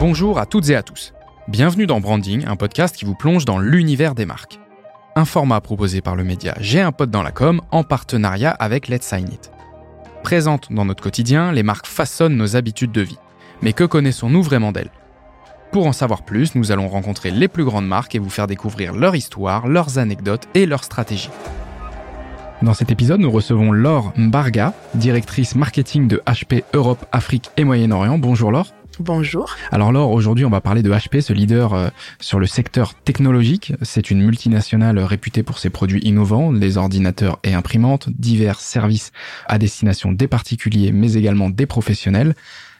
Bonjour à toutes et à tous. Bienvenue dans Branding, un podcast qui vous plonge dans l'univers des marques. Un format proposé par le média J'ai un pote dans la com en partenariat avec Let's Sign It. Présentes dans notre quotidien, les marques façonnent nos habitudes de vie. Mais que connaissons-nous vraiment d'elles? Pour en savoir plus, nous allons rencontrer les plus grandes marques et vous faire découvrir leur histoire, leurs anecdotes et leurs stratégies. Dans cet épisode, nous recevons Laure Mbarga, directrice marketing de HP Europe, Afrique et Moyen-Orient. Bonjour Laure. Bonjour. Alors Laure, aujourd'hui on va parler de HP, ce leader euh, sur le secteur technologique. C'est une multinationale réputée pour ses produits innovants, les ordinateurs et imprimantes, divers services à destination des particuliers mais également des professionnels.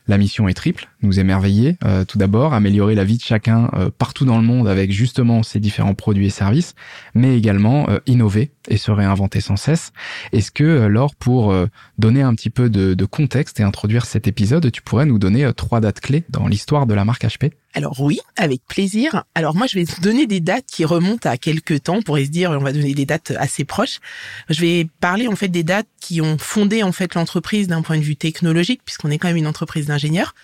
La mission est triple, nous émerveiller euh, tout d'abord, améliorer la vie de chacun euh, partout dans le monde avec justement ces différents produits et services, mais également innover et se réinventer sans cesse. Est-ce que, Laure, pour donner un petit peu de, de, contexte et introduire cet épisode, tu pourrais nous donner trois dates clés dans l'histoire de la marque HP alors oui, avec plaisir. Alors moi, je vais donner des dates qui remontent à quelques temps. On pourrait se dire, on va donner des dates assez proches. Je vais parler en fait des dates qui ont fondé en fait l'entreprise d'un point de vue technologique, puisqu'on est quand même une entreprise d'ingénieurs.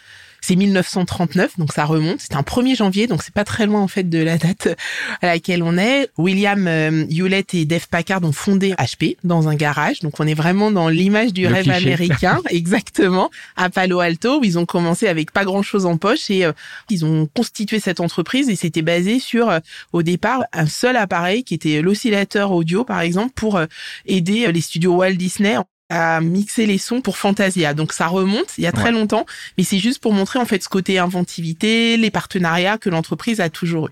C'est 1939, donc ça remonte. C'est un 1er janvier, donc c'est pas très loin en fait de la date à laquelle on est. William euh, Hewlett et Dave Packard ont fondé HP dans un garage, donc on est vraiment dans l'image du rêve américain, exactement, à Palo Alto où ils ont commencé avec pas grand chose en poche et euh, ils ont constitué cette entreprise et c'était basé sur euh, au départ un seul appareil qui était l'oscillateur audio par exemple pour aider les studios Walt Disney à mixer les sons pour Fantasia. Donc ça remonte il y a très longtemps, mais c'est juste pour montrer en fait ce côté inventivité, les partenariats que l'entreprise a toujours eu.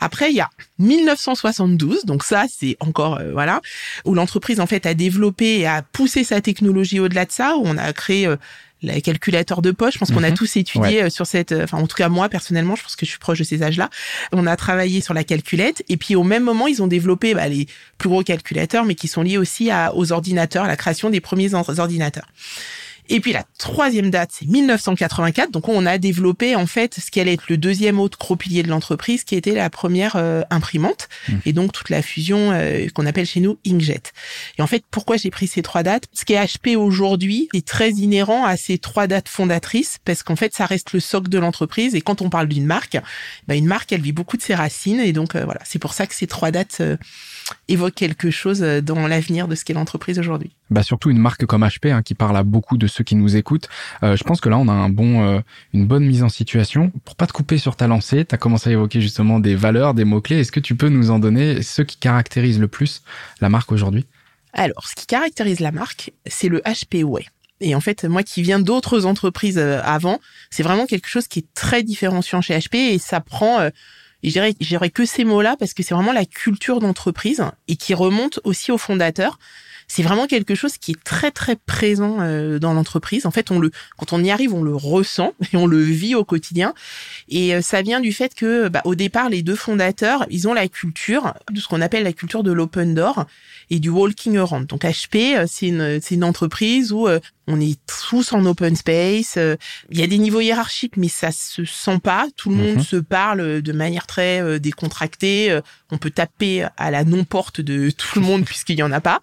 Après il y a 1972, donc ça c'est encore euh, voilà où l'entreprise en fait a développé et a poussé sa technologie au-delà de ça, où on a créé euh, les calculateurs de poche. Je pense qu'on a mhm. tous étudié euh, sur cette, euh, enfin en tout cas moi personnellement, je pense que je suis proche de ces âges-là. On a travaillé sur la calculette et puis au même moment ils ont développé bah, les plus gros calculateurs, mais qui sont liés aussi à, aux ordinateurs, à la création des premiers ordinateurs. Et puis la troisième date, c'est 1984. Donc on a développé en fait ce qui allait être le deuxième autre gros pilier de l'entreprise, qui était la première euh, imprimante, mmh. et donc toute la fusion euh, qu'on appelle chez nous Inkjet. Et en fait, pourquoi j'ai pris ces trois dates? Ce qui est HP aujourd'hui est très inhérent à ces trois dates fondatrices, parce qu'en fait, ça reste le socle de l'entreprise. Et quand on parle d'une marque, bah, une marque, elle vit beaucoup de ses racines, et donc euh, voilà, c'est pour ça que ces trois dates évoquent quelque chose dans l'avenir de ce qu'est l'entreprise aujourd'hui bah surtout une marque comme HP hein, qui parle à beaucoup de ceux qui nous écoutent. Euh, je pense que là on a un bon, euh, une bonne mise en situation. Pour pas te couper sur ta lancée, tu as commencé à évoquer justement des valeurs, des mots clés. Est-ce que tu peux nous en donner ceux qui caractérisent le plus la marque aujourd'hui? Alors, ce qui caractérise la marque, c'est le HP Way. Et en fait, moi qui viens d'autres entreprises euh, avant, c'est vraiment quelque chose qui est très différenciant chez HP et ça prend je dirais que ces mots-là parce que c'est vraiment la culture d'entreprise et qui remonte aussi aux fondateurs c'est vraiment quelque chose qui est très très présent euh, dans l'entreprise. En fait, on le quand on y arrive, on le ressent et on le vit au quotidien. Et euh, ça vient du fait que bah, au départ, les deux fondateurs, ils ont la culture de ce qu'on appelle la culture de l'open door et du walking around. Donc HP, euh, c'est une c'est une entreprise où on est tous en open space. Il y a des niveaux hiérarchiques, mais ça se sent pas. Tout le monde mhm. se parle de manière très décontractée. On peut taper à la non-porte de tout le monde puisqu'il y en a pas.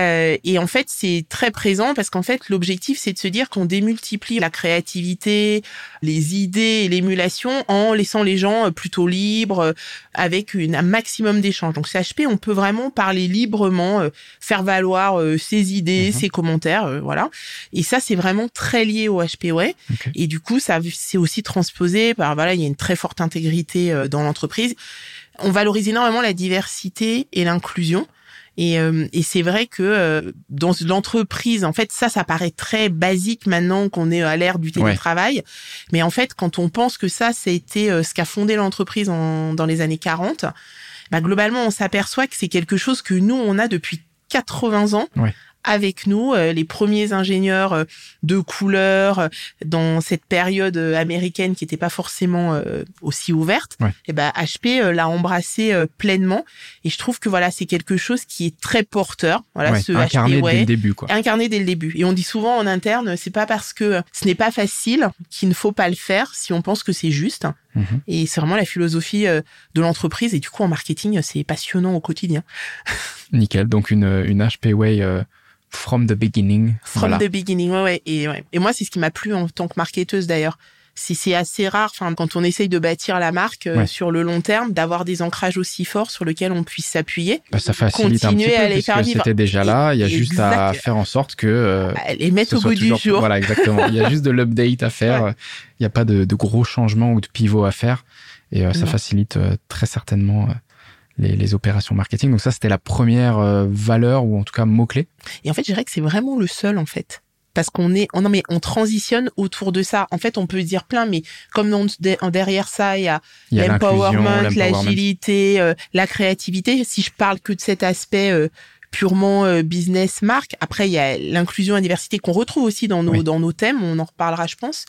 Euh, et en fait, c'est très présent parce qu'en fait, l'objectif, c'est de se dire qu'on démultiplie la créativité, les idées et l'émulation en laissant les gens euh, plutôt libres, euh, avec une, un maximum d'échanges. Donc, CHP, on peut vraiment parler librement, faire valoir ses idées, mhm. ses commentaires, voilà. Et ça, c'est vraiment très lié au HP ouais. Et du coup, ça c'est aussi transposé par voilà, il y a une très forte intégrité dans l'entreprise. On valorise énormément la diversité et l'inclusion. Et, euh, et c'est vrai que euh, dans l'entreprise, en fait, ça, ça paraît très basique maintenant qu'on est à l'ère du télétravail. Mais en fait, quand on pense que ça, été euh, ce qu'a fondé l'entreprise dans les années 40, bah, globalement, on s'aperçoit que c'est quelque chose que nous, on a depuis 80 ans. Ouais avec nous, euh, les premiers ingénieurs euh, de couleur euh, dans cette période américaine qui n'était pas forcément aussi ouverte. Et eh ben HP l'a embrassé pleinement et je trouve que voilà c'est quelque chose qui est très porteur. Voilà ce incarné dès le début quoi. Incarné dès le début. Et on dit souvent en interne, c'est pas parce que ce n'est pas facile qu'il ne faut pas le faire si on pense que c'est juste. Mhm. Et c'est vraiment la philosophie de l'entreprise et du coup en marketing c'est passionnant au quotidien. Nickel. Donc une une HP Way From the beginning. From the beginning, ouais, ouais. Et, ouais. et moi, c'est ce qui m'a plu en tant que marketeuse d'ailleurs. c'est assez rare, enfin, quand on essaye de bâtir la marque euh, Ouais. sur le long terme, d'avoir des ancrages aussi forts sur lesquels on puisse s'appuyer. Bah, ça facilite un petit peu à les faire vivre. c'était déjà là. Il y a juste à faire en sorte que euh, Les mettre au goût du jour. Voilà, exactement. Il y a juste de l'update à faire. Il n'y a pas de, de gros changements ou de pivots à faire. Et euh, ça Non. facilite euh, très certainement les, les opérations marketing. Donc ça, c'était la première euh, valeur ou en tout cas mot-clé. Et en fait, je dirais que c'est vraiment le seul, en fait. Parce qu'on est, oh non mais on transitionne autour de ça. En fait, on peut dire plein, mais comme en derrière ça, il y a l'empowerment, l'agilité, euh, la créativité. Si je parle que de cet aspect euh, purement euh, business marque, après il y a l'inclusion et la diversité qu'on retrouve aussi dans nos Oui. dans nos thèmes. On en reparlera, je pense.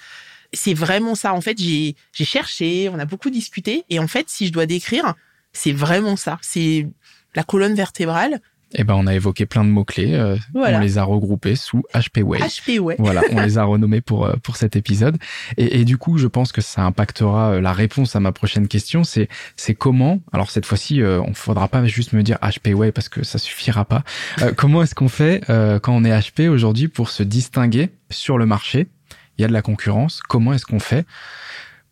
C'est vraiment ça. En fait, j'ai j'ai cherché, on a beaucoup discuté, et en fait, si je dois décrire, c'est vraiment ça. C'est la colonne vertébrale. Eh ben, on a évoqué plein de mots-clés. euh, Voilà. On les a regroupés sous HP Way. HP, ouais. Voilà, on les a renommés pour euh, pour cet épisode. Et, et du coup, je pense que ça impactera euh, la réponse à ma prochaine question. C'est c'est comment Alors cette fois-ci, euh, on faudra pas juste me dire HP Way parce que ça suffira pas. Euh, comment est-ce qu'on fait euh, quand on est HP aujourd'hui pour se distinguer sur le marché? Il y a de la concurrence. Comment est-ce qu'on fait?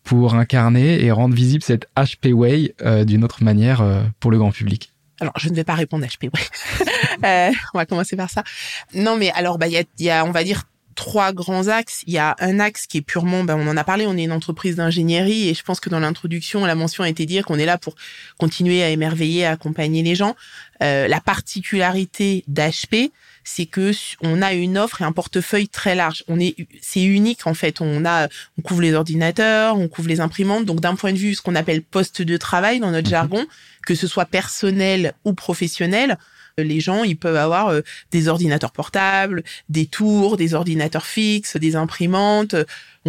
Pour incarner et rendre visible cette HP Way euh, d'une autre manière euh, pour le grand public Alors, je ne vais pas répondre HP, ouais. Euh, on va commencer par ça. Non, mais alors, bah, il y a, y a, on va dire, trois grands axes. Il y a un axe qui est purement, bah, on en a parlé, on est une entreprise d'ingénierie et je pense que dans l'introduction, la mention a été dire qu'on est là pour continuer à émerveiller, à accompagner les gens. Euh, la particularité d'HP, c'est que on a une offre et un portefeuille très large. On est, c'est unique en fait. On a, on couvre les ordinateurs, on couvre les imprimantes. Donc d'un point de vue ce qu'on appelle poste de travail dans notre Mhm. jargon, que ce soit personnel ou professionnel, euh, les gens ils peuvent avoir euh, des ordinateurs portables, des tours, des ordinateurs fixes, des imprimantes.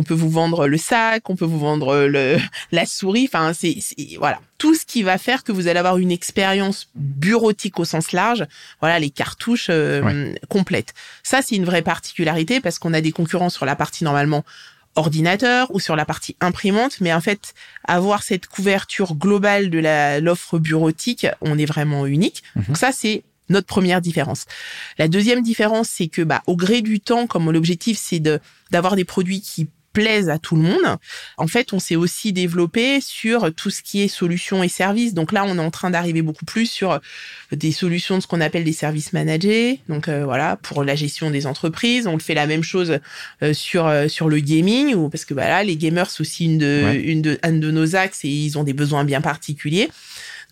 Euh, On peut vous vendre le sac, on peut vous vendre le la souris. Enfin, c'est c'est- voilà tout ce qui va faire que vous allez avoir une expérience bureautique au sens large. Voilà les cartouches euh, complètes. Ça c'est une vraie particularité parce qu'on a des concurrents sur la partie normalement ordinateur ou sur la partie imprimante, mais en fait, avoir cette couverture globale de la l'offre bureautique, on est vraiment unique. Mhm. Donc ça, c'est notre première différence. La deuxième différence, c'est que bah, au gré du temps, comme l'objectif, c'est de d'avoir des produits qui plaisent à tout le monde. En fait, on s'est aussi développé sur tout ce qui est solutions et services. Donc là, on est en train d'arriver beaucoup plus sur des solutions de ce qu'on appelle des services managés. Donc euh, voilà, pour la gestion des entreprises, on fait la même chose euh, sur euh, sur le gaming ou parce que bah là, les gamers c'est aussi une de Ouais. une de un de nos axes et ils ont des besoins bien particuliers.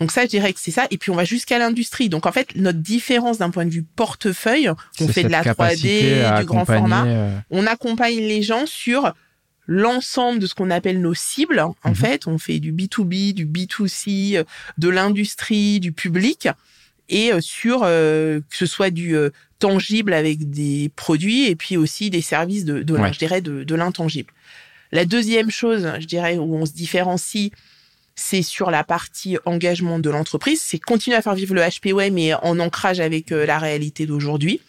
Donc ça, je dirais que c'est ça. Et puis on va jusqu'à l'industrie. Donc en fait, notre différence d'un point de vue portefeuille, on fait de la capacité 3D, à du grand format euh, on accompagne les gens sur l'ensemble de ce qu'on appelle nos cibles. En Mhm. fait, on fait du B2B, du B2C, euh, de l'industrie, du public, et euh, sur euh, que ce soit du euh, tangible avec des produits et puis aussi des services de, de Ouais. je dirais de, de l'intangible. La deuxième chose, je dirais, où on se différencie, c'est sur la partie engagement de l'entreprise. C'est continuer à faire vivre le HPW, mais en ancrage avec euh, la réalité d'aujourd'hui.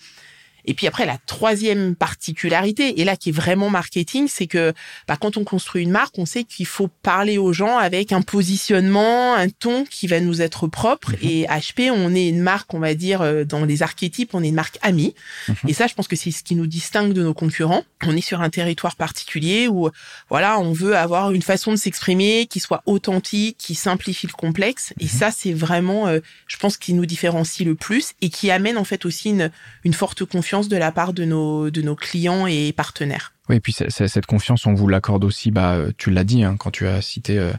Et puis après, la troisième particularité, et là qui est vraiment marketing, c'est que bah, quand on construit une marque, on sait qu'il faut parler aux gens avec un positionnement, un ton qui va nous être propre. Mhm. Et HP, on est une marque, on va dire, euh, dans les archétypes, on est une marque amie. Mhm. Et ça, je pense que c'est ce qui nous distingue de nos concurrents. On est sur un territoire particulier où, voilà, on veut avoir une façon de s'exprimer qui soit authentique, qui simplifie le complexe. Et Mhm. ça, c'est vraiment, euh, je pense, qui nous différencie le plus et qui amène en fait aussi une, une forte confiance de la part de nos, de nos clients et partenaires. Oui, et puis cette confiance, on vous l'accorde aussi. Bah, euh, tu l'as dit hein, quand tu as cité euh,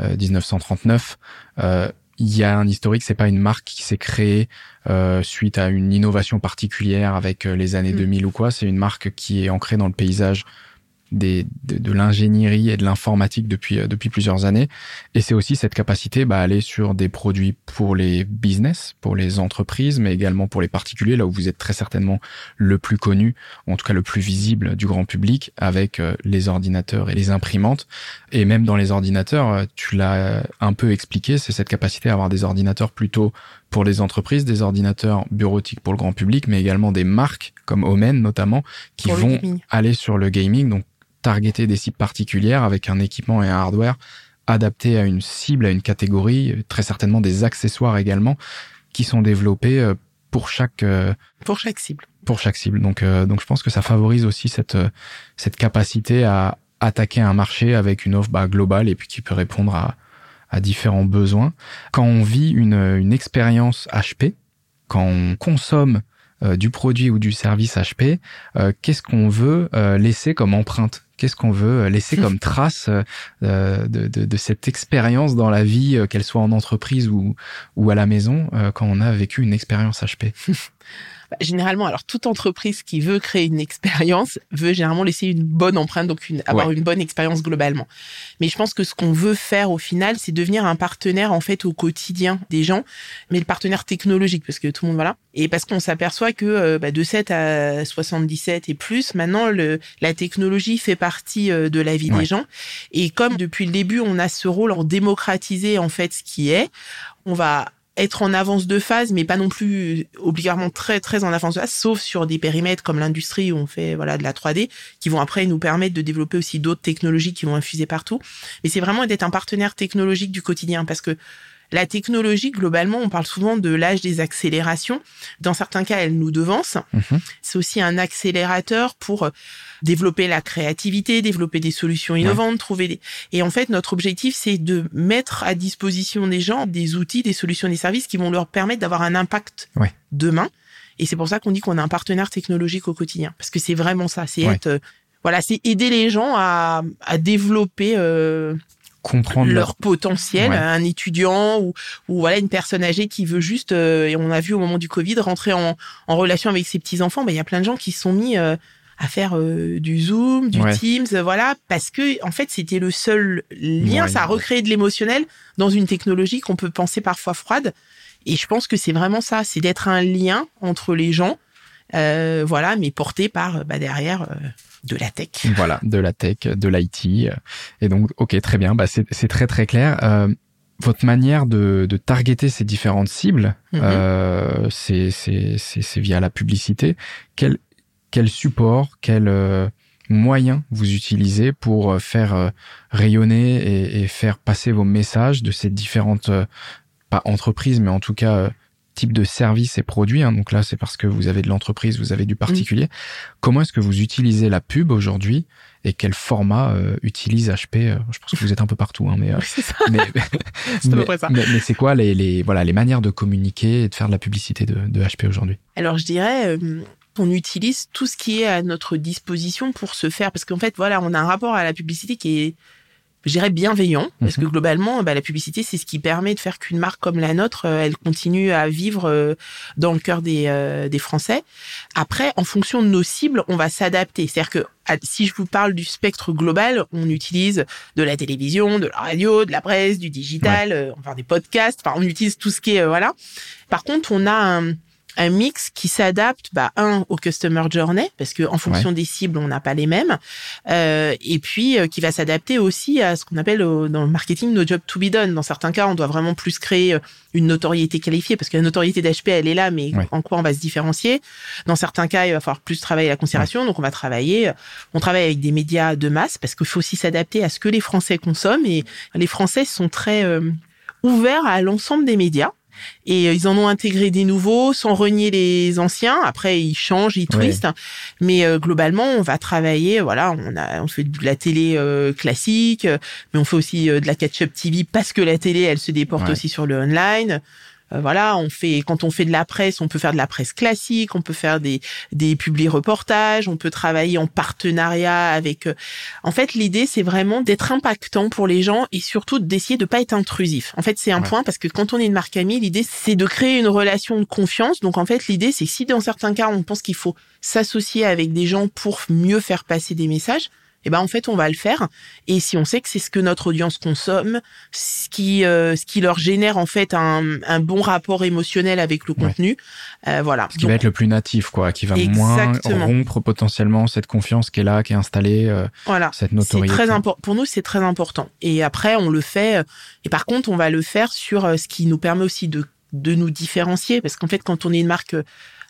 euh, 1939. euh, Il y a un historique. C'est pas une marque qui s'est créée euh, suite à une innovation particulière avec les années Mm. 2000 ou quoi. C'est une marque qui est ancrée dans le paysage des, de, de l'ingénierie et de l'informatique depuis euh, depuis plusieurs années. Et c'est aussi cette capacité bah, à aller sur des produits pour les business, pour les entreprises, mais également pour les particuliers, là où vous êtes très certainement le plus connu, en tout cas le plus visible du grand public, avec euh, les ordinateurs et les imprimantes. Et même dans les ordinateurs, euh, tu l'as un peu expliqué, c'est cette capacité à avoir des ordinateurs plutôt pour les entreprises, des ordinateurs bureautiques pour le grand public, mais également des marques comme Omen notamment, qui Pour vont aller sur le gaming, donc targeter des cibles particulières avec un équipement et un hardware adapté à une cible, à une catégorie, très certainement des accessoires également, qui sont développés euh, pour chaque euh, Pour chaque cible. pour chaque cible. Donc, euh, donc je pense que ça favorise aussi cette, euh, cette capacité à attaquer un marché avec une offre bah, globale et puis qui peut répondre à, à différents besoins. Quand on vit une, une expérience HP, quand on consomme euh, du produit ou du service HP, euh, qu'est-ce qu'on veut laisser comme empreinte Qu'est-ce qu'on veut laisser comme trace de, de, de, cette expérience dans la vie, qu'elle soit en entreprise ou, ou à la maison, quand on a vécu une expérience HP Bah, généralement, alors toute entreprise qui veut créer une expérience veut généralement laisser une bonne empreinte, donc une, avoir une bonne expérience globalement. Mais je pense que ce qu'on veut faire au final, c'est devenir un partenaire en fait au quotidien des gens, mais le partenaire technologique parce que tout le monde voilà. Et parce qu'on s'aperçoit que euh, bah, de 7 à 77 et plus, maintenant le, la technologie fait partie euh, de la vie des gens. Et comme depuis le début, on a ce rôle en démocratiser en fait ce qui est, on va être en avance de phase, mais pas non plus obligatoirement très très en avance de phase, sauf sur des périmètres comme l'industrie où on fait voilà de la 3D, qui vont après nous permettre de développer aussi d'autres technologies qui vont infuser partout. Mais c'est vraiment d'être un partenaire technologique du quotidien, parce que la technologie, globalement, on parle souvent de l'âge des accélérations. Dans certains cas, elle nous devance. Mhm. C'est aussi un accélérateur pour développer la créativité, développer des solutions innovantes, trouver des... Et en fait, notre objectif, c'est de mettre à disposition des gens des outils, des solutions, des services qui vont leur permettre d'avoir un impact demain. Et c'est pour ça qu'on dit qu'on a un partenaire technologique au quotidien. Parce que c'est vraiment ça. C'est être, euh, voilà, c'est aider les gens à, à développer, euh, comprendre leur, potentiel, un étudiant ou, ou voilà une personne âgée qui veut juste euh, et on a vu au moment du Covid rentrer en, en relation avec ses petits enfants, ben il y a plein de gens qui se sont mis euh, à faire euh, du Zoom, du Teams, voilà parce que en fait c'était le seul lien, ça a recréé de l'émotionnel dans une technologie qu'on peut penser parfois froide. Et je pense que c'est vraiment ça, c'est d'être un lien entre les gens, voilà, mais porté par bah, derrière de la tech. Voilà, de la tech, de l'IT. Et donc, ok, très bien, bah, c'est très très clair. Euh, votre manière de, de targeter ces différentes cibles, mm-hmm. euh, c'est via la publicité. Quel, quel support, quel euh, moyen vous utilisez pour faire rayonner et, et, faire passer vos messages de ces différentes, pas entreprises, mais en tout cas type de service et produit. Hein. donc là, c'est parce que vous avez de l'entreprise, vous avez du particulier. Comment est-ce que vous utilisez la pub aujourd'hui et quel format euh, utilise HP euh, Je pense que vous êtes un peu partout, hein, mais, euh, mais, mais, c'est quoi les, les, voilà les manières de communiquer et de faire de la publicité de, de HP aujourd'hui? Alors je dirais. on utilise tout ce qui est à notre disposition pour se faire parce qu'en fait voilà on a un rapport à la publicité qui est je dirais bienveillant, parce que mhm. globalement, bah, la publicité, c'est ce qui permet de faire qu'une marque comme la nôtre, euh, elle continue à vivre euh, dans le cœur des, euh, des Français. Après, en fonction de nos cibles, on va s'adapter. C'est-à-dire que si je vous parle du spectre global, on utilise de la télévision, de la radio, de la presse, du digital, enfin des podcasts. Enfin, on utilise tout ce qui est voilà. Par contre, on a un, un mix qui s'adapte, bah, un au customer journey parce que en fonction des cibles, on n'a pas les mêmes, euh, et puis euh, qui va s'adapter aussi à ce qu'on appelle dans le marketing nos job to be done. Dans certains cas, on doit vraiment plus créer euh, une notoriété qualifiée parce que la notoriété d'HP, elle est là, mais en quoi on va se différencier? Dans certains cas, il va falloir plus travailler la considération, donc on va travailler, on travaille avec des médias de masse parce qu'il faut aussi s'adapter à ce que les Français consomment et les Français sont très ouverts à l'ensemble des médias. Et euh, ils en ont intégré des nouveaux sans renier les anciens. Après, ils changent, ils twistent. Mais euh, globalement, on va travailler. Voilà, on a, on fait de la télé euh, classique, mais on fait aussi de la catch-up TV parce que la télé, elle se déporte aussi sur le online. Euh, voilà, on fait quand on fait de la presse, on peut faire de la presse classique, on peut faire des des publi reportages, on peut travailler en partenariat avec. Euh, en fait, l'idée c'est vraiment d'être impactant pour les gens et surtout d'essayer de pas être intrusif. En fait, c'est un point parce que quand on est une marque amie, l'idée c'est de créer une relation de confiance. Donc en fait, l'idée c'est si dans certains cas on pense qu'il faut s'associer avec des gens pour mieux faire passer des messages, eh ben en fait on va le faire. Et si on sait que c'est ce que notre audience consomme, ce qui euh, ce qui leur génère en fait un, un bon rapport émotionnel avec le contenu, euh, voilà. Ce qui va être le plus natif, quoi, qui va moins rompre potentiellement cette confiance qui est là, qui est installée, euh, voilà. cette notoriété. Très important. Pour nous, c'est très important. Et après, on le fait. Et par contre, on va le faire sur ce qui nous permet aussi de de nous différencier, parce qu'en fait, quand on est une marque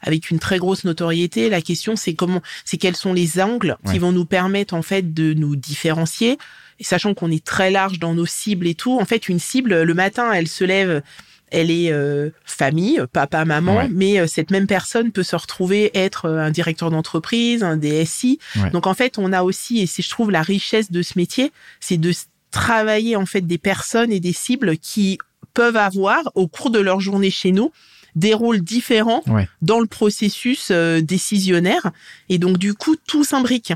avec une très grosse notoriété. La question, c'est comment, c'est quels sont les angles qui vont nous permettre en fait de nous différencier. Et sachant qu'on est très large dans nos cibles et tout, en fait, une cible le matin, elle se lève elle est euh, famille, papa, maman, mais euh, cette même personne peut se retrouver être euh, un directeur d'entreprise, un DSI. Donc en fait, on a aussi, et c'est je trouve la richesse de ce métier, c'est de travailler en fait des personnes et des cibles qui peuvent avoir au cours de leur journée chez nous des rôles différents dans le processus euh, décisionnaire. Et donc, du coup, tout s'imbrique.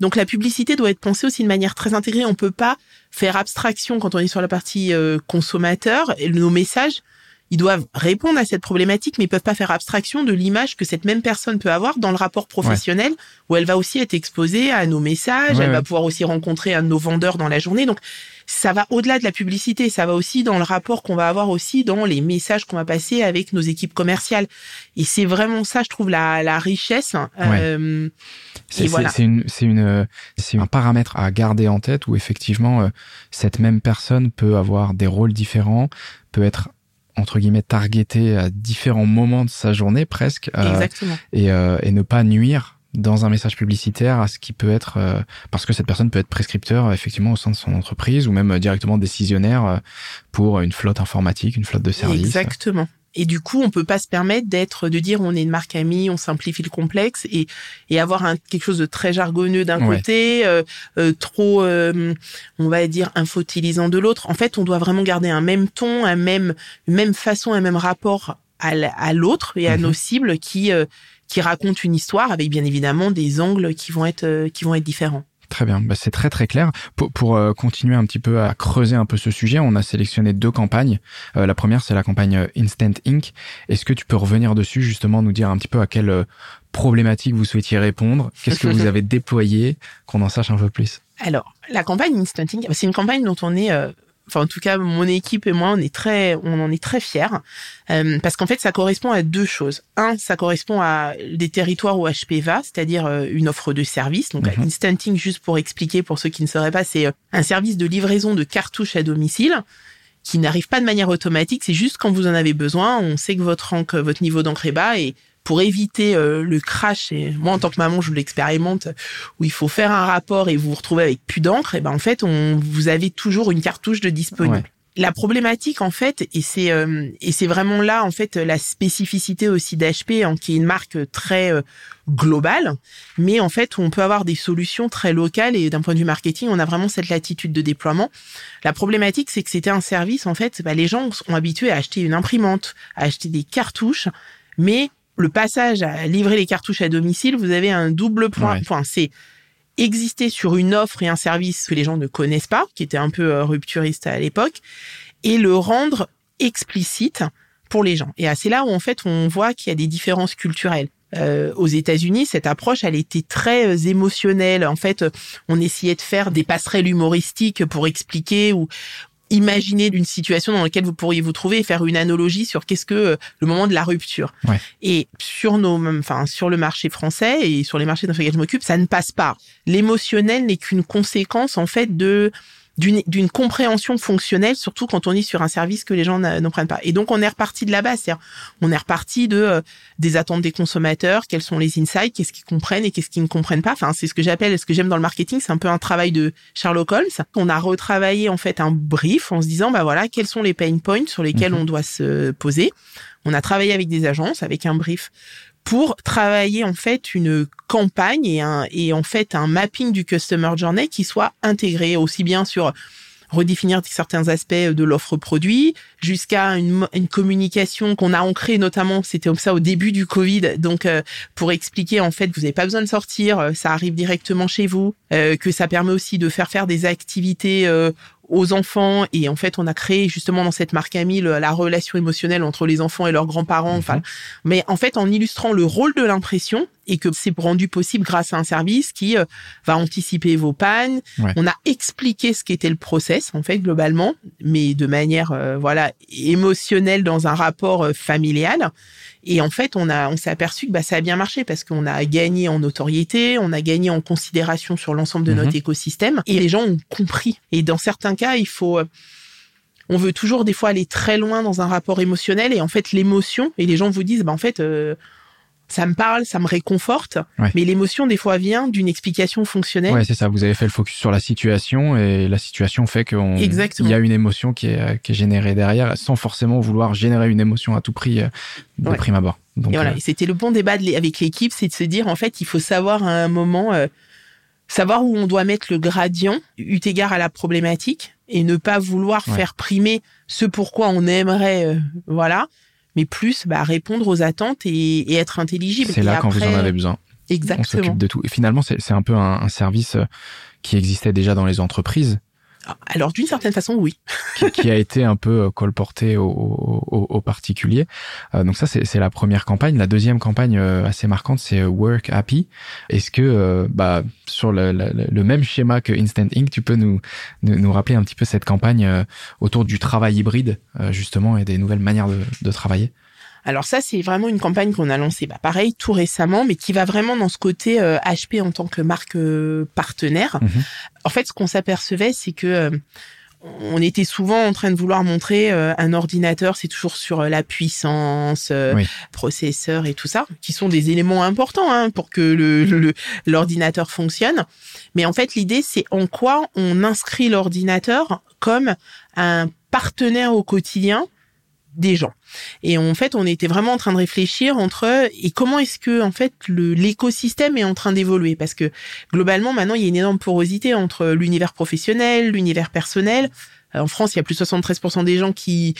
Donc, la publicité doit être pensée aussi de manière très intégrée. On peut pas faire abstraction quand on est sur la partie euh, consommateur. Et nos messages, ils doivent répondre à cette problématique, mais ils peuvent pas faire abstraction de l'image que cette même personne peut avoir dans le rapport professionnel, où elle va aussi être exposée à nos messages, elle va pouvoir aussi rencontrer un de nos vendeurs dans la journée. Donc, ça va au-delà de la publicité, ça va aussi dans le rapport qu'on va avoir aussi dans les messages qu'on va passer avec nos équipes commerciales. Et c'est vraiment ça, je trouve, la, la richesse. Euh, c'est voilà. une, une, un paramètre à garder en tête où effectivement, euh, cette même personne peut avoir des rôles différents, peut être entre guillemets targetée à différents moments de sa journée presque. Euh, Exactement. Et, euh, et ne pas nuire dans un message publicitaire à ce qui peut être euh, parce que cette personne peut être prescripteur effectivement au sein de son entreprise ou même directement décisionnaire pour une flotte informatique, une flotte de services. Exactement. Et du coup, on peut pas se permettre d'être, de dire on est une marque amie, on simplifie le complexe et, et avoir un, quelque chose de très jargonneux d'un côté, euh, trop, on va dire, infotilisant de l'autre. En fait, on doit vraiment garder un même ton, un même, une même façon, un même rapport à l'autre et à mhm. nos cibles qui qui raconte une histoire avec bien évidemment des angles qui vont être euh, qui vont être différents. Très bien, bah, c'est très très clair. Pour, pour euh, continuer un petit peu à creuser un peu ce sujet, on a sélectionné deux campagnes. Euh, la première, c'est la campagne Instant Inc. Est-ce que tu peux revenir dessus, justement, nous dire un petit peu à quelle problématique vous souhaitiez répondre? Qu'est-ce que vous avez déployé? Qu'on en sache un peu plus. Alors, la campagne Instant Inc., c'est une campagne dont on est enfin en tout cas mon équipe et moi on est très on en est très fiers euh, parce qu'en fait ça correspond à deux choses. Un ça correspond à des territoires où HP va c'est-à-dire euh, une offre de service. Donc mm Instanting juste pour expliquer pour ceux qui ne sauraient pas c'est euh, un service de livraison de cartouches à domicile qui n'arrive pas de manière automatique. C'est juste quand vous en avez besoin. On sait que votre votre niveau d'encre est bas et pour éviter euh, le crash, et moi en tant que maman je l'expérimente, où il faut faire un rapport et vous vous retrouvez avec plus d'encre, et ben en fait on vous avez toujours une cartouche de disponible. La problématique en fait, et c'est euh, et c'est vraiment là en fait la spécificité aussi d'HP, hein, qui est une marque très euh, globale, mais en fait on peut avoir des solutions très locales et d'un point de vue marketing, on a vraiment cette latitude de déploiement. La problématique c'est que c'était un service en fait, bah, les gens sont habitués à acheter une imprimante, à acheter des cartouches, mais le passage à livrer les cartouches à domicile, vous avez un double point. point. C'est exister sur une offre et un service que les gens ne connaissent pas, qui était un peu euh, rupturiste à l'époque, et le rendre explicite pour les gens. Et c'est là où en fait on voit qu'il y a des différences culturelles. Euh, aux États-Unis, cette approche, elle était très euh, émotionnelle. En fait, on essayait de faire des passerelles humoristiques pour expliquer ou imaginer d'une situation dans laquelle vous pourriez vous trouver et faire une analogie sur qu'est-ce que euh, le moment de la rupture. Et sur nos, enfin, sur le marché français et sur les marchés dans lesquels je m'occupe, ça ne passe pas. L'émotionnel n'est qu'une conséquence, en fait, de, d'une compréhension fonctionnelle, surtout quand on est sur un service que les gens n'en prennent pas. Et donc on est reparti de la base, c'est-à-dire on est reparti de euh, des attentes des consommateurs, quels sont les insights, qu'est-ce qu'ils comprennent et qu'est-ce qu'ils ne comprennent pas. Enfin, c'est ce que j'appelle, ce que j'aime dans le marketing, c'est un peu un travail de Sherlock Holmes. On a retravaillé en fait un brief en se disant bah voilà quels sont les pain points sur lesquels mhm. on doit se poser. On a travaillé avec des agences, avec un brief pour travailler en fait une campagne et, un, et en fait un mapping du customer journey qui soit intégré aussi bien sur redéfinir certains aspects de l'offre produit, jusqu'à une, une, communication qu'on a ancrée notamment, c'était comme ça au début du Covid, donc euh, pour expliquer en fait vous n'avez pas besoin de sortir, euh, ça arrive directement chez vous, euh, que ça permet aussi de faire faire des activités aux enfants. Et en fait on a créé justement dans cette marque amie la relation émotionnelle entre les enfants et leurs grands-parents. Enfin mhm. mais en fait en illustrant le rôle de l'impression et que c'est rendu possible grâce à un service qui euh, va anticiper vos pannes. On a expliqué ce qu'était le process en fait globalement mais de manière euh, voilà émotionnelle dans un rapport euh, familial et en fait, on a, on s'est aperçu que bah, ça a bien marché parce qu'on a gagné en notoriété, on a gagné en considération sur l'ensemble de notre mhm. écosystème et les gens ont compris. Et dans certains cas, il faut, euh, on veut toujours des fois aller très loin dans un rapport émotionnel et en fait l'émotion et les gens vous disent bah en fait euh, ça me parle, ça me réconforte, mais l'émotion des fois vient d'une explication fonctionnelle. Ouais, c'est ça. Vous avez fait le focus sur la situation et la situation fait qu'il y a une émotion qui est, qui est générée derrière, sans forcément vouloir générer une émotion à tout prix euh, de prime abord. Donc, et voilà. Euh, et c'était le bon débat avec l'équipe, c'est de se dire en fait, il faut savoir à un moment euh, savoir où on doit mettre le gradient, eu égard à la problématique, et ne pas vouloir faire primer ce pourquoi on aimerait, voilà mais plus bah, répondre aux attentes et, être intelligible. C'est là quand vous en avez besoin. Exactement. On s'occupe de tout. Et finalement, c'est un peu un, service euh, qui existait déjà dans les entreprises. Alors d'une certaine façon, oui. qui, a été un peu euh, colporté aux particuliers. Euh, donc ça, c'est la première campagne. La deuxième campagne assez marquante, c'est Work Happy. Est-ce que, bah, sur le, même schéma que Instant Ink, tu peux nous, nous, rappeler un petit peu cette campagne autour du travail hybride, justement, et des nouvelles manières de travailler? Alors ça, c'est vraiment une campagne qu'on a lancée, bah, pareil, tout récemment, mais qui va vraiment dans ce côté HP euh, en tant que marque euh, partenaire. Mhm. En fait, ce qu'on s'apercevait, c'est que euh, on était souvent en train de vouloir montrer un ordinateur, c'est toujours sur la puissance, processeur et tout ça, qui sont des éléments importants hein, pour que le l'ordinateur fonctionne. Mais en fait, l'idée, c'est en quoi on inscrit l'ordinateur comme un partenaire au quotidien des gens. Et en fait, on était vraiment en train de réfléchir entre et comment est-ce que en fait l'écosystème est en train d'évoluer? Parce que globalement maintenant il y a une énorme porosité entre l'univers professionnel, l'univers personnel. En France, il y a plus de 73% des gens qui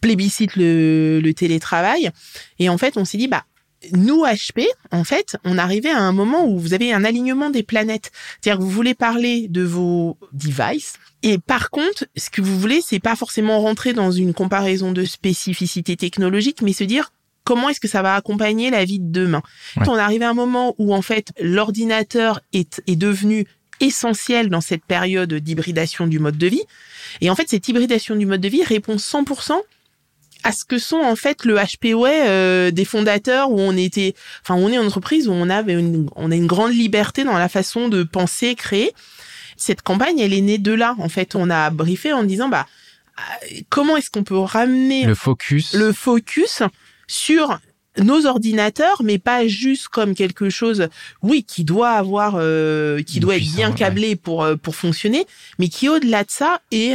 plébiscitent le, le télétravail. Et en fait, on s'est dit, bah, nous, HP, en fait, on arrivait à un moment où vous avez un alignement des planètes. C'est-à-dire que vous voulez parler de vos devices, et par contre, ce que vous voulez, c'est pas forcément rentrer dans une comparaison de spécificité technologique, mais se dire comment est-ce que ça va accompagner la vie de demain? On arrive à un moment où en fait l'ordinateur est, est devenu essentiel dans cette période d'hybridation du mode de vie. Et en fait, cette hybridation du mode de vie répond 100% à ce que sont en fait le HPWay euh, des fondateurs où on était, enfin on est une entreprise où on avait une, on a une grande liberté dans la façon de penser, créer. Cette campagne, elle est née de là. En fait, on a briefé en disant bah comment est-ce qu'on peut ramener le focus, le focus sur nos ordinateurs, mais pas juste comme quelque chose, oui, qui doit avoir, euh, qui doit être bien câblé pour euh, pour fonctionner, mais qui au-delà de ça est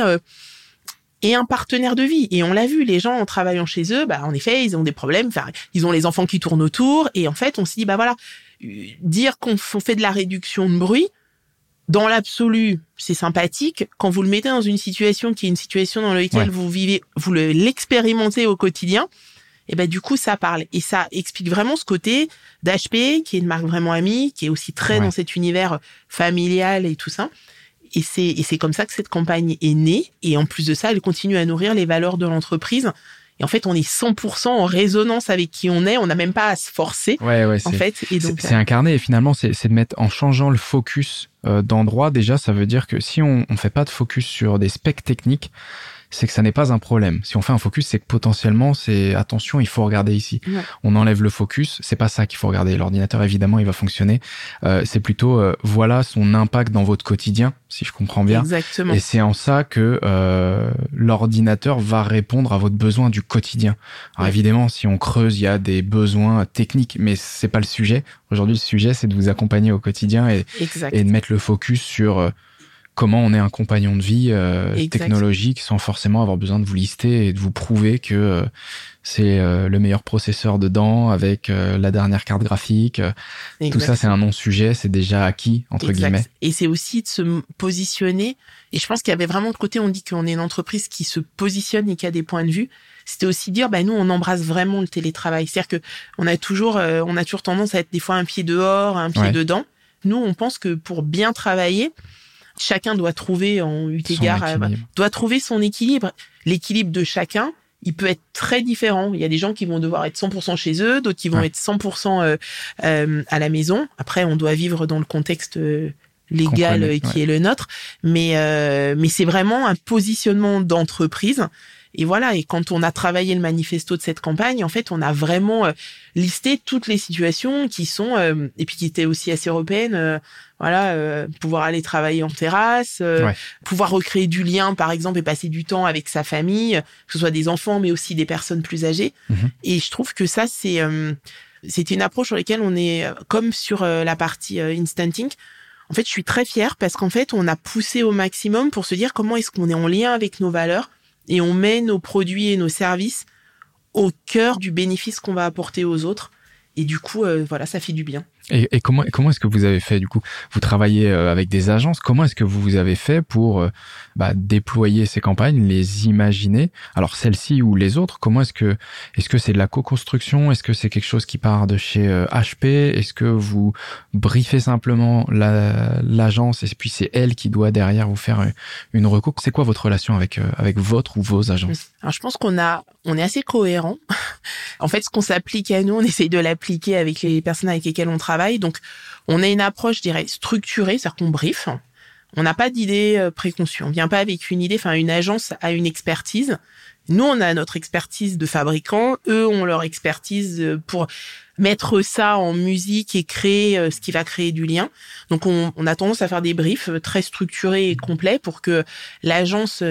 et un partenaire de vie. Et on l'a vu, les gens en travaillant chez eux, bah en effet, ils ont des problèmes. Enfin, ils ont les enfants qui tournent autour. Et en fait, on s'est dit, bah voilà, dire qu'on fait de la réduction de bruit, dans l'absolu, c'est sympathique. Quand vous le mettez dans une situation qui est une situation dans laquelle vous vivez, vous l'expérimentez au quotidien, et ben du coup ça parle et ça explique vraiment ce côté d'HP qui est une marque vraiment amie, qui est aussi très dans cet univers familial et tout ça. Et c'est, et c'est comme ça que cette campagne est née. Et en plus de ça, elle continue à nourrir les valeurs de l'entreprise. Et en fait, on est 100% en résonance avec qui on est. On n'a même pas à se forcer. Ouais, ouais, en fait. C'est, incarné. Et finalement, c'est, c'est de mettre en changeant le focus euh, d'endroit. Déjà, ça veut dire que si on ne fait pas de focus sur des specs techniques, c'est que ça n'est pas un problème. Si on fait un focus, c'est que potentiellement, c'est attention, il faut regarder ici. On enlève le focus, c'est pas ça qu'il faut regarder. L'ordinateur, évidemment, il va fonctionner. Euh, c'est plutôt euh, voilà son impact dans votre quotidien, si je comprends bien. Exactement. Et c'est en ça que euh, l'ordinateur va répondre à votre besoin du quotidien. Alors évidemment, si on creuse, il y a des besoins techniques, mais c'est pas le sujet. Aujourd'hui, le sujet, c'est de vous accompagner au quotidien et, et de mettre le focus sur euh, comment on est un compagnon de vie euh, technologique sans forcément avoir besoin de vous lister et de vous prouver que euh, c'est euh, le meilleur processeur dedans avec la dernière carte graphique. Tout ça, c'est un non-sujet, c'est déjà acquis, entre guillemets. Et c'est aussi de se positionner. Et je pense qu'il y avait vraiment de côté, on dit qu'on est une entreprise qui se positionne et qui a des points de vue. C'était aussi dire, bah, nous, on embrasse vraiment le télétravail. C'est-à-dire que on a toujours, on a toujours tendance à être des fois un pied dehors, un pied dedans. Nous, on pense que pour bien travailler, chacun doit trouver en égard doit trouver son équilibre. L'équilibre de chacun, il peut être très différent. Il y a des gens qui vont devoir être 100% chez eux, d'autres qui vont être 100% euh, euh, à la maison. Après, on doit vivre dans le contexte euh, légal qui est le nôtre, mais mais c'est vraiment un positionnement d'entreprise et voilà, et quand on a travaillé le manifesto de cette campagne, en fait, on a vraiment euh, listé toutes les situations qui sont, euh, et puis qui étaient aussi assez européennes, euh, voilà, pouvoir aller travailler en terrasse, pouvoir recréer du lien, par exemple, et passer du temps avec sa famille, que ce soit des enfants, mais aussi des personnes plus âgées. Mhm. Et je trouve que ça, c'est C'était une approche sur laquelle on est, comme sur la partie instanting, en fait, je suis très fière parce qu'en fait, on a poussé au maximum pour se dire comment est-ce qu'on est en lien avec nos valeurs et on met nos produits et nos services au cœur du bénéfice qu'on va apporter aux autres. Et du coup, euh, voilà, ça fait du bien. Et, et comment, comment est-ce que vous avez fait du coup? Vous travaillez euh, avec des agences. Comment est-ce que vous avez fait pour euh, bah, déployer ces campagnes, les imaginer? Alors celles-ci ou les autres, comment est-ce que est-ce que c'est de la co-construction? Est-ce que c'est quelque chose qui part de chez HP Est-ce que vous briefez simplement l'agence et puis c'est elle qui doit derrière vous faire une recours? C'est quoi votre relation avec avec votre ou vos agences? Alors je pense qu'on a on est assez cohérent. en fait, ce qu'on s'applique à nous, on essaye de l'appliquer avec les personnes avec lesquelles on travaille. Donc, on a une approche, je dirais, structurée, c'est-à-dire qu'on brief. On n'a pas d'idée euh, préconçue. On vient pas avec une idée. Enfin, une agence a une expertise. Nous, on a notre expertise de fabricant. Eux ont leur expertise euh, pour mettre ça en musique et créer euh, ce qui va créer du lien. Donc on, on, a tendance à faire des briefs euh, très structurés et complets pour que l'agence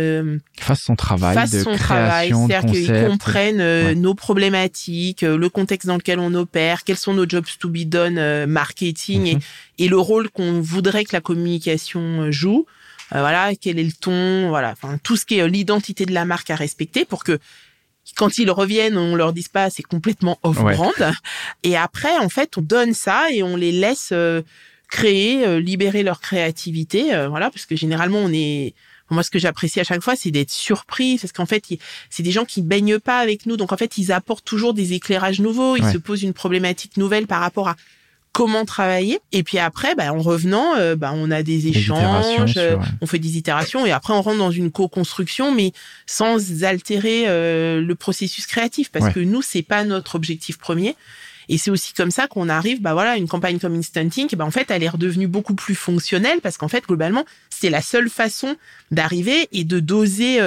fasse son travail, fasse de son travail, c'est-à-dire qu'ils comprennent nos problématiques, le contexte dans lequel on opère, quels sont nos jobs to be done marketing et, mhm. et, le rôle qu'on voudrait que la communication joue. Voilà, quel est le ton, voilà, enfin tout ce qui est l'identité de la marque à respecter pour que quand ils reviennent, on leur dit pas c'est complètement off-brand. Et après, en fait, on donne ça et on les laisse euh, créer, euh, libérer leur créativité. Euh, voilà, parce que généralement, on est moi, ce que j'apprécie à chaque fois, c'est d'être surpris, parce qu'en fait, c'est des gens qui baignent pas avec nous, donc en fait, ils apportent toujours des éclairages nouveaux, ils se posent une problématique nouvelle par rapport à comment travailler. Et puis après, bah, en revenant, euh, bah, on a des échanges, euh, on fait des itérations et après on rentre dans une co-construction, mais sans altérer euh, le processus créatif, parce que nous, c'est pas notre objectif premier. Et c'est aussi comme ça qu'on arrive, bah voilà, une campagne comme Instant Ink, bah en fait, elle est redevenue beaucoup plus fonctionnelle parce qu'en fait, globalement, c'est la seule façon d'arriver et de doser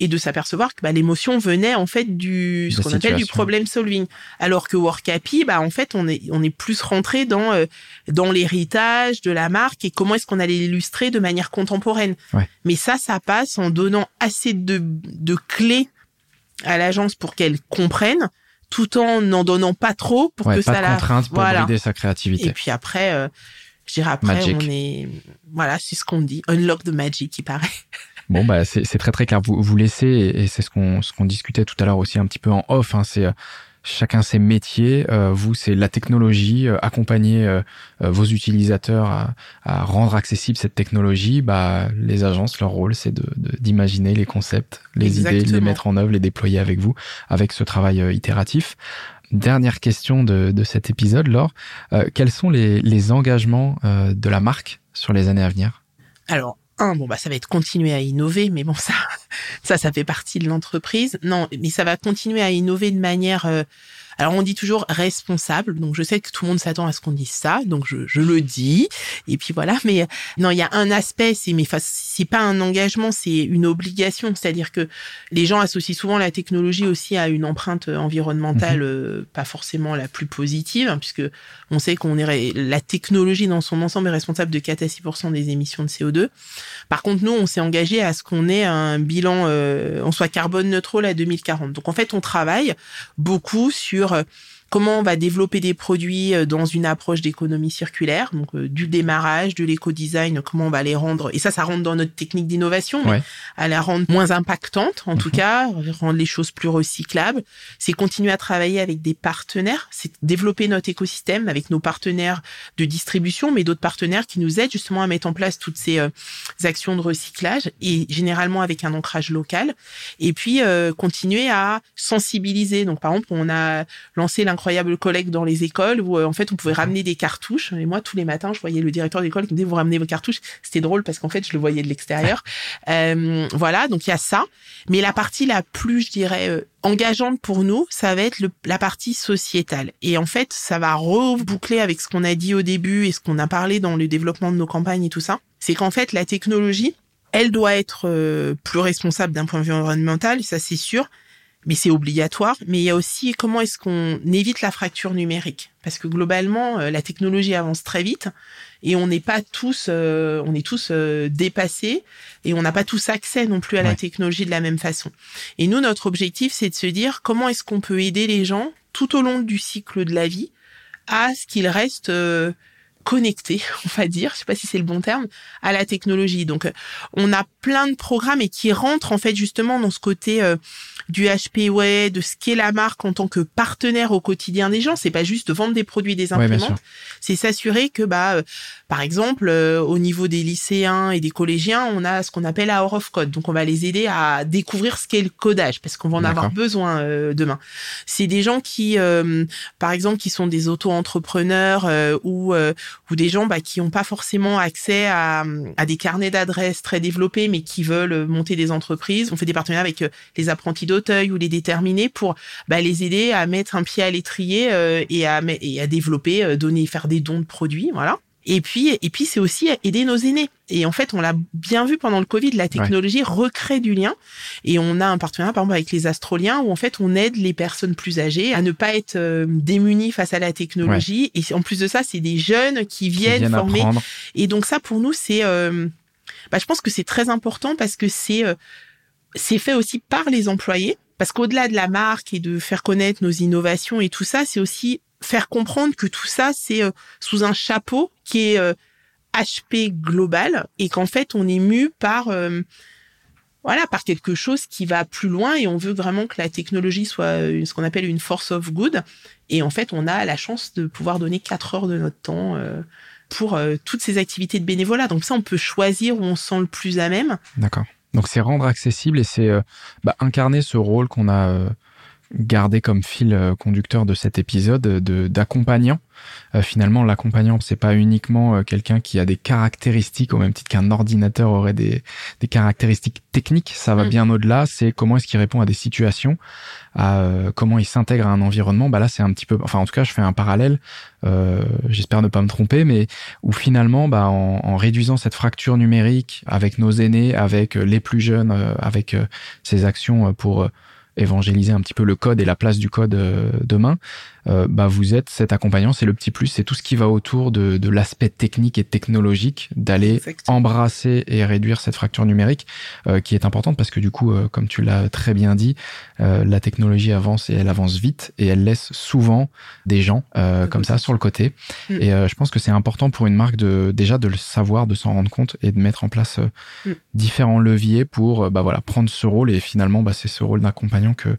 et de s'apercevoir que bah, l'émotion venait en fait du ce qu'on appelle du problem solving. Alors que work happy bah en fait on est on est plus rentré dans euh, dans l'héritage de la marque et comment est-ce qu'on allait l'illustrer de manière contemporaine. Mais ça ça passe en donnant assez de de clés à l'agence pour qu'elle comprenne tout en n'en donnant pas trop pour que ça la contrainte pour voilà. sa créativité. Et puis après euh, je dirais après on est voilà c'est ce qu'on dit. Unlock the magic qui paraît Bon, bah, c'est très très clair. Vous, vous laissez, et c'est ce qu'on ce qu'on discutait tout à l'heure aussi un petit peu en off, hein, c'est euh, chacun ses métiers. Euh, vous, c'est la technologie, euh, accompagner vos utilisateurs à, à, rendre accessible cette technologie. Bah, les agences, leur rôle, c'est d'imaginer de, les concepts, les idées, les mettre en œuvre, les déployer avec vous, avec ce travail itératif. Dernière question de, de cet épisode, Laure. quels sont les, les engagements de la marque sur les années à venir? Alors, un, bon bah ça va être continuer à innover, mais bon ça, ça, ça fait partie de l'entreprise. Non, mais ça va continuer à innover de manière euh, alors on dit toujours responsable, donc je sais que tout le monde s'attend à ce qu'on dise ça, donc je, je, le dis. Et puis voilà, mais euh, non, il y a un aspect, c'est mais c'est pas un engagement, c'est une obligation, c'est-à-dire que les gens associent souvent la technologie aussi à une empreinte environnementale, mhm. euh, pas forcément la plus positive, hein, puisque on sait qu'on est la technologie dans son ensemble est responsable de 4 à 6% des émissions de CO2. Par contre, nous, on s'est engagé à ce qu'on ait un bilan, euh, on soit carbone neutral à 2040. Donc en fait, on travaille beaucoup sur euh, comment on va développer des produits euh, dans une approche d'économie circulaire, donc euh, du démarrage, de l'éco-design, comment on va les rendre, et ça, ça rentre dans notre technique d'innovation, mais à la rendre moins impactante, en tout mhm. cas, rendre les choses plus recyclables. C'est continuer à travailler avec des partenaires, c'est développer notre écosystème avec nos partenaires de distribution, mais d'autres partenaires qui nous aident justement à mettre en place toutes ces actions de recyclage, et généralement avec un ancrage local. Et puis, continuer à sensibiliser. Donc, par exemple, on a lancé l'incroyable collecte dans les écoles où euh, en fait on pouvait ramener des cartouches. Et moi tous les matins je voyais le directeur d'école qui me disait vous ramenez vos cartouches. C'était drôle parce qu'en fait je le voyais de l'extérieur. Euh, voilà donc il y a ça. Mais la partie la plus je dirais euh, engageante pour nous, ça va être le, la partie sociétale. Et en fait, ça va reboucler avec ce qu'on a dit au début et ce qu'on a parlé dans le développement de nos campagnes et tout ça. C'est qu'en fait, la technologie, elle doit être plus responsable d'un point de vue environnemental, ça c'est sûr, mais c'est obligatoire. Mais il y a aussi comment est-ce qu'on évite la fracture numérique, parce que globalement, euh, la technologie avance très vite et on n'est pas tous, euh, on est tous euh, dépassés et on n'a pas tous accès non plus à la technologie de la même façon. Et nous, notre objectif, c'est de se dire comment est-ce qu'on peut aider les gens tout au long du cycle de la vie à ce qu'il reste euh, connecté, on va dire, je sais pas si c'est le bon terme, à la technologie. Donc, euh, on a plein de programmes et qui rentrent en fait justement dans ce côté euh, du HP Way, de ce qu'est la marque en tant que partenaire au quotidien des gens. C'est pas juste vendre des produits, des imprimantes. c'est s'assurer que, bah, euh, par exemple, au niveau des lycéens et des collégiens, on a ce qu'on appelle Hour of Code. Donc, on va les aider à découvrir ce qu'est le codage parce qu'on va en avoir besoin demain. C'est des gens qui, par exemple, qui sont des auto-entrepreneurs ou ou des gens bah, qui n'ont pas forcément accès à, à des carnets d'adresses très développés, mais qui veulent monter des entreprises. On fait des partenariats avec euh, les apprentis d'Auteuil ou les déterminés pour bah, les aider à mettre un pied à l'étrier euh, et, à, et à développer, euh, donner, faire des dons de produits, voilà. Et puis, et puis c'est aussi aider nos aînés. Et en fait, on l'a bien vu pendant le Covid, la technologie recrée du lien. Et on a un partenariat, par exemple, avec les Astroliens, où en fait, on aide les personnes plus âgées à ne pas être euh, démunies face à la technologie. Et en plus de ça, c'est des jeunes qui viennent, former. Et donc ça, pour nous, c'est, euh, bah, je pense que c'est très important parce que c'est, euh, c'est fait aussi par les employés. Parce qu'au-delà de la marque et de faire connaître nos innovations et tout ça, c'est aussi faire comprendre que tout ça, c'est euh, sous un chapeau qui est HP euh, global et qu'en fait, on est mu par euh, voilà, par quelque chose qui va plus loin et on veut vraiment que la technologie soit ce qu'on appelle une force of good. Et en fait, on a la chance de pouvoir donner quatre heures de notre temps pour toutes ces activités de bénévolat. Donc ça, on peut choisir où on se sent le plus à même. D'accord. Donc c'est rendre accessible et c'est bah, incarner ce rôle qu'on a garder comme fil euh, conducteur de cet épisode de d'accompagnant. Euh, finalement, l'accompagnant, c'est pas uniquement euh, quelqu'un qui a des caractéristiques au même titre qu'un ordinateur aurait des, des caractéristiques techniques. Ça va mm. bien au-delà. C'est comment est-ce qu'il répond à des situations, à comment il s'intègre à un environnement. Bah là, c'est un petit peu. Enfin, en tout cas, je fais un parallèle. J'espère ne pas me tromper, mais où finalement, bah, en, en, réduisant cette fracture numérique avec nos aînés, avec les plus jeunes, avec ces actions pour évangéliser un petit peu le code et la place du code euh, demain, euh, bah vous êtes cet accompagnant, c'est le petit plus, c'est tout ce qui va autour de, de l'aspect technique et technologique, d'aller embrasser et réduire cette fracture numérique euh, qui est importante parce que du coup, euh, comme tu l'as très bien dit, euh, la technologie avance et elle avance vite et elle laisse souvent des gens comme ça sur le côté. Mm. Et je pense que c'est important pour une marque de déjà de le savoir, de s'en rendre compte et de mettre en place mm. différents leviers pour bah voilà prendre ce rôle et finalement bah, c'est ce rôle d'accompagnant que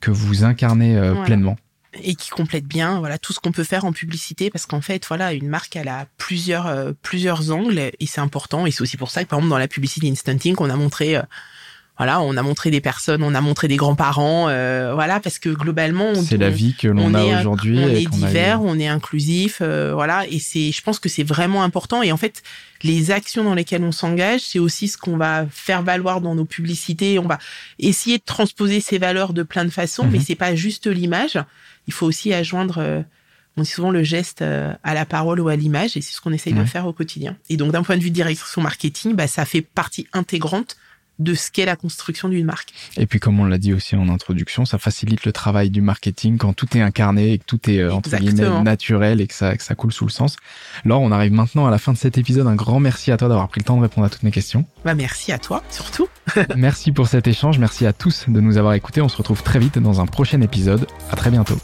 que vous incarnez pleinement et qui complète bien voilà tout ce qu'on peut faire en publicité parce qu'en fait voilà une marque elle a plusieurs euh, plusieurs angles et c'est important et c'est aussi pour ça que par exemple dans la publicité Instanting on a montré euh, voilà on a montré des personnes on a montré des grands-parents euh, voilà parce que globalement c'est la vie que l'on a aujourd'hui on est divers on est inclusif voilà et c'est je pense que c'est vraiment important et en fait les actions dans lesquelles on s'engage, c'est aussi ce qu'on va faire valoir dans nos publicités. On va essayer de transposer ces valeurs de plein de façons, mais mhm. c'est pas juste l'image il faut aussi adjoindre, euh, on dit souvent le geste euh, à la parole ou à l'image, et c'est ce qu'on essaye de faire au quotidien. Et donc, d'un point de vue direction marketing, bah, ça fait partie intégrante de ce qu'est la construction d'une marque. Et puis, comme on l'a dit aussi en introduction, ça facilite le travail du marketing quand tout est incarné et que tout est euh, entre guillemets naturel et que ça, que ça coule sous le sens. Laure, on arrive maintenant à la fin de cet épisode. Un grand merci à toi d'avoir pris le temps de répondre à toutes mes questions. Bah, merci à toi, surtout. merci pour cet échange. Merci à tous de nous avoir écoutés. On se retrouve très vite dans un prochain épisode. À très bientôt.